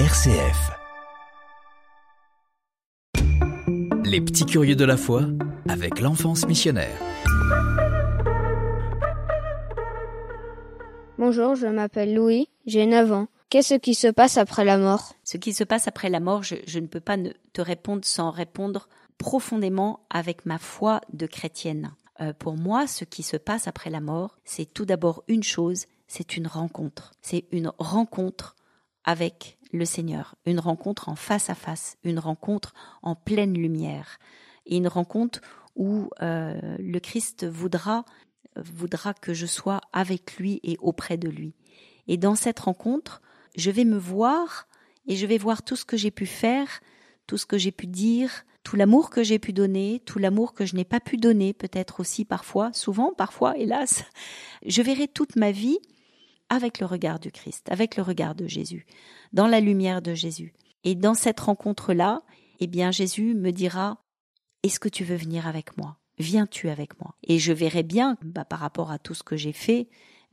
RCF. Les petits curieux de la foi avec l'enfance missionnaire. Bonjour, je m'appelle Louis, j'ai 9 ans. Qu'est-ce qui se passe après la mort? Ce qui se passe après la mort, je, je ne peux pas ne te répondre sans répondre profondément avec ma foi de chrétienne. Euh, pour moi, ce qui se passe après la mort, c'est tout d'abord une chose, c'est une rencontre. C'est une rencontre avec le Seigneur, une rencontre en face à face, une rencontre en pleine lumière, et une rencontre où euh, le Christ voudra voudra que je sois avec lui et auprès de lui. Et dans cette rencontre, je vais me voir et je vais voir tout ce que j'ai pu faire, tout ce que j'ai pu dire, tout l'amour que j'ai pu donner, tout l'amour que je n'ai pas pu donner, peut-être aussi parfois, souvent, parfois, hélas, je verrai toute ma vie avec le regard du Christ, avec le regard de Jésus, dans la lumière de Jésus. Et dans cette rencontre-là, eh bien, Jésus me dira, est-ce que tu veux venir avec moi? Viens-tu avec moi? Et je verrai bien, bah, par rapport à tout ce que j'ai fait,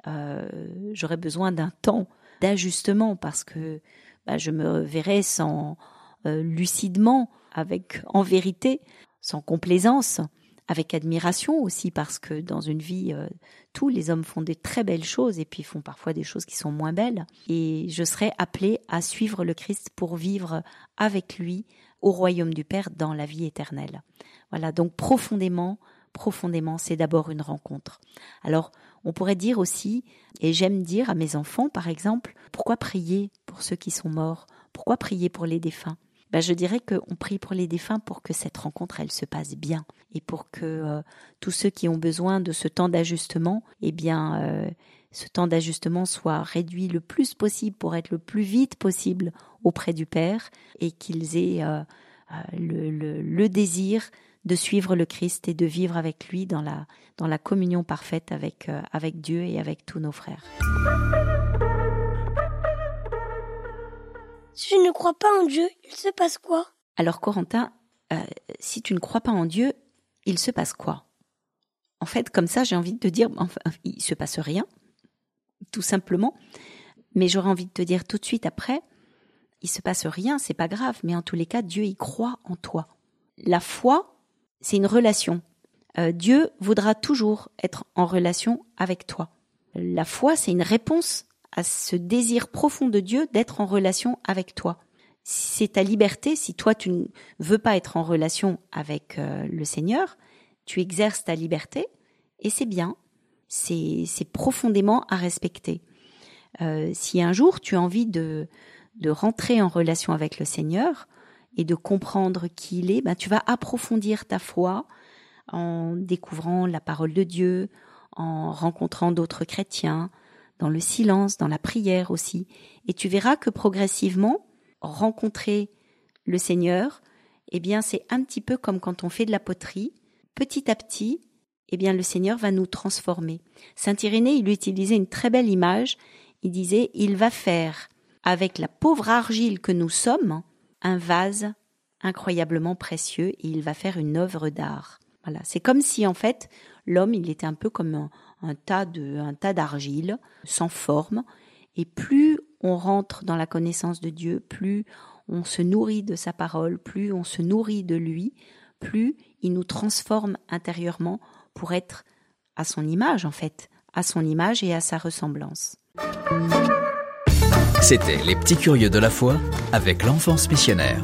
euh, j'aurai besoin d'un temps d'ajustement parce que bah, je me verrai sans euh, lucidement avec en vérité, sans complaisance, avec admiration aussi, parce que dans une vie, euh, tous les hommes font des très belles choses et puis font parfois des choses qui sont moins belles. Et je serai appelée à suivre le Christ pour vivre avec lui au royaume du Père dans la vie éternelle. Voilà, donc profondément, profondément, c'est d'abord une rencontre. Alors, on pourrait dire aussi, et j'aime dire à mes enfants, par exemple, pourquoi prier pour ceux qui sont morts? Pourquoi prier pour les défunts? Ben, je dirais qu'on prie pour les défunts pour que cette rencontre elle se passe bien et pour que euh, tous ceux qui ont besoin de ce temps d'ajustement, eh bien euh, ce temps d'ajustement soit réduit le plus possible pour être le plus vite possible auprès du Père et qu'ils aient euh, le, le, le, désir de suivre le Christ et de vivre avec lui dans la, dans la communion parfaite avec, avec Dieu et avec tous nos frères. Si je ne crois pas en Dieu, il se passe quoi? Alors Corentin, euh, si tu ne crois pas en Dieu, il se passe quoi? En fait, comme ça, j'ai envie de te dire, enfin, il se passe rien, tout simplement. Mais j'aurais envie de te dire tout de suite après, il se passe rien, c'est pas grave, mais en tous les cas, Dieu y croit en toi. La foi, c'est une relation. Euh, Dieu voudra toujours être en relation avec toi. La foi, c'est une réponse à ce désir profond de Dieu d'être en relation avec toi. C'est ta liberté, si toi tu ne veux pas être en relation avec euh, le Seigneur, tu exerces ta liberté et c'est bien, c'est profondément à respecter. Euh, si un jour tu as envie de, de rentrer en relation avec le Seigneur et de comprendre qui il est, ben tu vas approfondir ta foi en découvrant la parole de Dieu, en rencontrant d'autres chrétiens, dans le silence, dans la prière aussi. Et tu verras que progressivement, rencontrer le Seigneur, eh bien, c'est un petit peu comme quand on fait de la poterie. Petit à petit, eh bien, le Seigneur va nous transformer. Saint Irénée, il utilisait une très belle image. Il disait, il va faire avec la pauvre argile que nous sommes un vase incroyablement précieux et il va faire une œuvre d'art. Voilà. C'est comme si, en fait, l'homme, il était un peu comme un, tas de, un tas d'argile sans forme. Et plus on rentre dans la connaissance de Dieu, plus on se nourrit de sa parole, plus on se nourrit de lui, plus il nous transforme intérieurement pour être à son image en fait, à son image et à sa ressemblance. C'était Les Petits Curieux de la foi avec l'enfance missionnaire.